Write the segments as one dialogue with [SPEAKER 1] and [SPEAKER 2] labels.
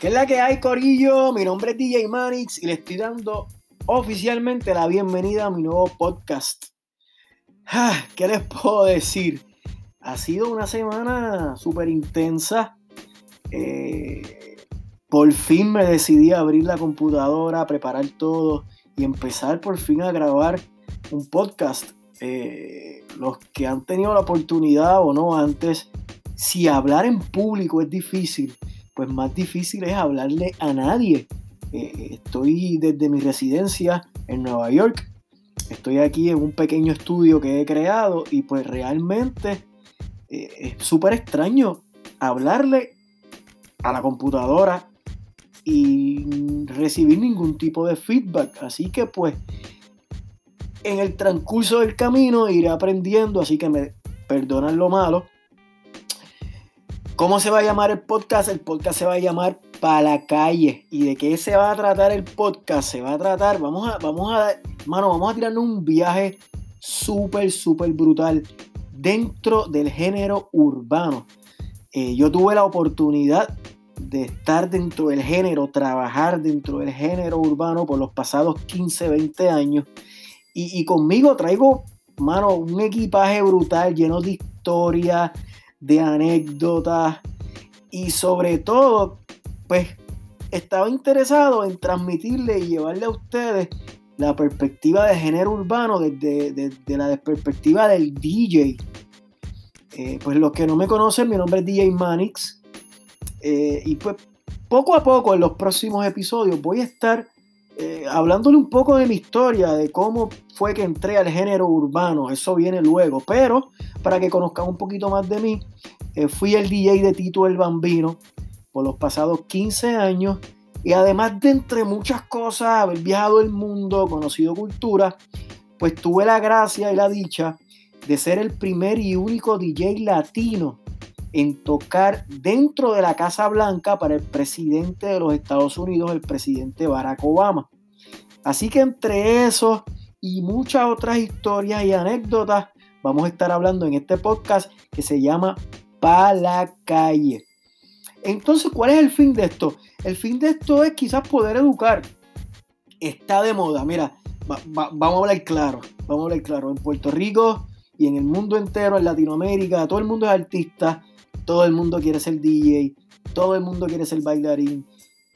[SPEAKER 1] ¿Qué es la que hay, Corillo? Mi nombre es DJ Manix y le estoy dando oficialmente la bienvenida a mi nuevo podcast. Ah, ¿Qué les puedo decir? Ha sido una semana súper intensa. Eh, por fin me decidí a abrir la computadora, preparar todo y empezar por fin a grabar un podcast. Eh, los que han tenido la oportunidad o no antes, si hablar en público es difícil, pues más difícil es hablarle a nadie. Eh, estoy desde mi residencia en Nueva York. Estoy aquí en un pequeño estudio que he creado y pues realmente eh, es súper extraño hablarle a la computadora y recibir ningún tipo de feedback. Así que pues en el transcurso del camino iré aprendiendo, así que me perdonan lo malo. ¿Cómo se va a llamar el podcast? El podcast se va a llamar Pa' la calle. ¿Y de qué se va a tratar el podcast? Se va a tratar, vamos a, vamos a, mano, vamos a tirarnos un viaje súper, súper brutal dentro del género urbano. Eh, yo tuve la oportunidad de estar dentro del género, trabajar dentro del género urbano por los pasados 15, 20 años. Y, conmigo traigo, mano, un equipaje brutal lleno de historia, de anécdotas y sobre todo, pues estaba interesado en transmitirle y llevarle a ustedes la perspectiva de género urbano desde, la perspectiva del DJ. Eh, pues los que no me conocen, mi nombre es DJ Manix. Eh, y pues poco a poco en los próximos episodios voy a estar eh, hablándole un poco de mi historia, de cómo fue que entré al género urbano, eso viene luego, pero para que conozcan un poquito más de mí, eh, fui el DJ de Tito el Bambino por los pasados 15 años y además de entre muchas cosas, haber viajado el mundo, conocido cultura, pues tuve la gracia y la dicha de ser el primer y único DJ latino en tocar dentro de la Casa Blanca para el presidente de los Estados Unidos, el presidente Barack Obama. Así que entre eso y muchas otras historias y anécdotas, vamos a estar hablando en este podcast que se llama Pa' la calle. Entonces, ¿cuál es el fin de esto? El fin de esto es quizás poder educar. Está de moda, mira, vamos a hablar claro, vamos a hablar claro. En Puerto Rico y en el mundo entero, en Latinoamérica, todo el mundo es artista todo el mundo quiere ser DJ, todo el mundo quiere ser bailarín,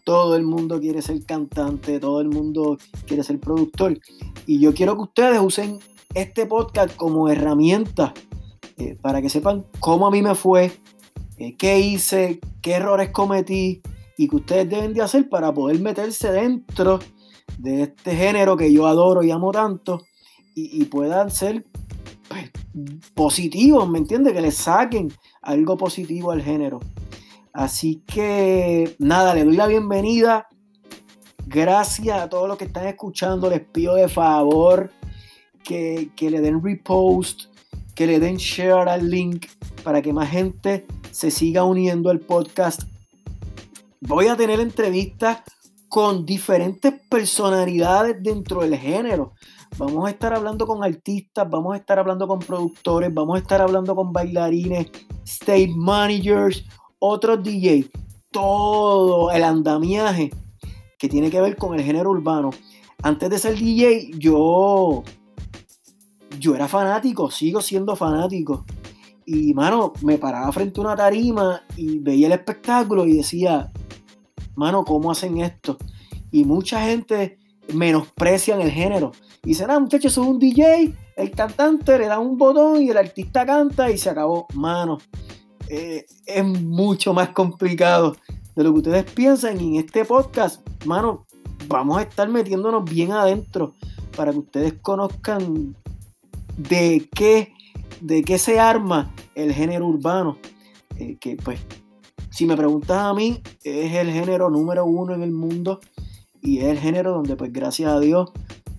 [SPEAKER 1] todo el mundo quiere ser cantante, todo el mundo quiere ser productor. Y yo quiero que ustedes usen este podcast como herramienta eh, para que sepan cómo a mí me fue, eh, qué hice, qué errores cometí y que ustedes deben de hacer para poder meterse dentro de este género que yo adoro y amo tanto y, puedan ser positivos, ¿me entiendes? Que les saquen algo positivo al género. Así que nada, le doy la bienvenida. Gracias a todos los que están escuchando. Les pido de favor que, le den repost, que le den share al link para que más gente se siga uniendo al podcast. Voy a tener entrevistas con diferentes personalidades dentro del género. Vamos a estar hablando con artistas, vamos a estar hablando con productores, vamos a estar hablando con bailarines, state managers, otros DJs, todo el andamiaje que tiene que ver con el género urbano. Antes de ser DJ, yo, yo era fanático, sigo siendo fanático. Y, mano, me paraba frente a una tarima y veía el espectáculo y decía, mano, ¿cómo hacen esto? Y mucha gente menosprecia el género. Y dicen, ah, muchachos, es un DJ, el cantante le da un botón y el artista canta y se acabó. Mano, eh, es mucho más complicado de lo que ustedes piensan. Y en este podcast, mano, vamos a estar metiéndonos bien adentro para que ustedes conozcan de qué, de qué se arma el género urbano. Eh, que pues, si me preguntas a mí, es el género número uno en el mundo y es el género donde pues gracias a Dios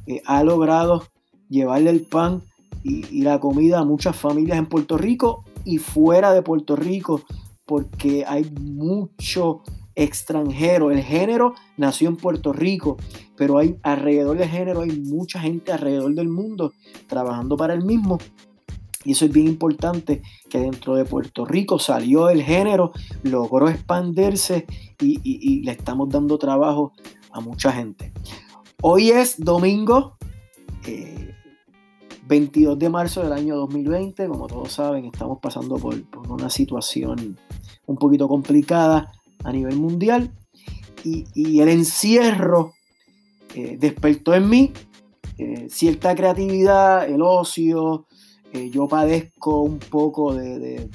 [SPEAKER 1] eh, ha logrado llevarle el pan y, la comida a muchas familias en Puerto Rico y fuera de Puerto Rico, porque hay mucho extranjero. El género nació en Puerto Rico, pero hay alrededor del género, hay mucha gente alrededor del mundo trabajando para el mismo. Y eso es bien importante, que dentro de Puerto Rico salió el género, logró expandirse y, le estamos dando trabajo a mucha gente. Hoy es domingo 22 eh, de marzo del año 2020. Como todos saben, estamos pasando por, una situación un poquito complicada a nivel mundial. Y, el encierro eh, despertó en mí eh, cierta creatividad, el ocio, eh, yo padezco un poco de,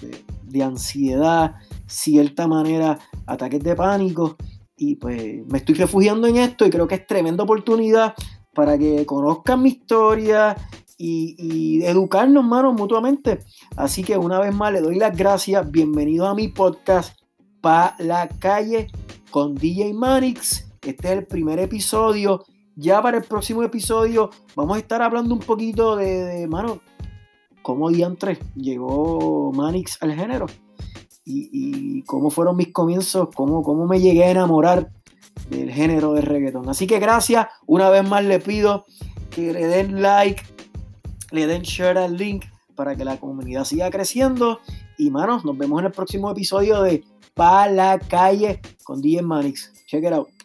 [SPEAKER 1] ansiedad, cierta manera, ataques de pánico, y pues me estoy refugiando en esto y creo que es tremenda oportunidad para que conozcan mi historia y, educarnos, hermanos, mutuamente. Así que una vez más le doy las gracias, bienvenidos a mi podcast Pa la calle con DJ Manix. Este es el primer episodio. Ya para el próximo episodio vamos a estar hablando un poquito de, de cómo diantres llegó Manix al género y, cómo fueron mis comienzos, cómo, cómo me llegué a enamorar del género de reggaeton. Así que gracias, una vez más le pido que le den like, le den share al link para que la comunidad siga creciendo. Y manos, nos vemos en el próximo episodio de Pa la calle con DJ Manix. Check it out.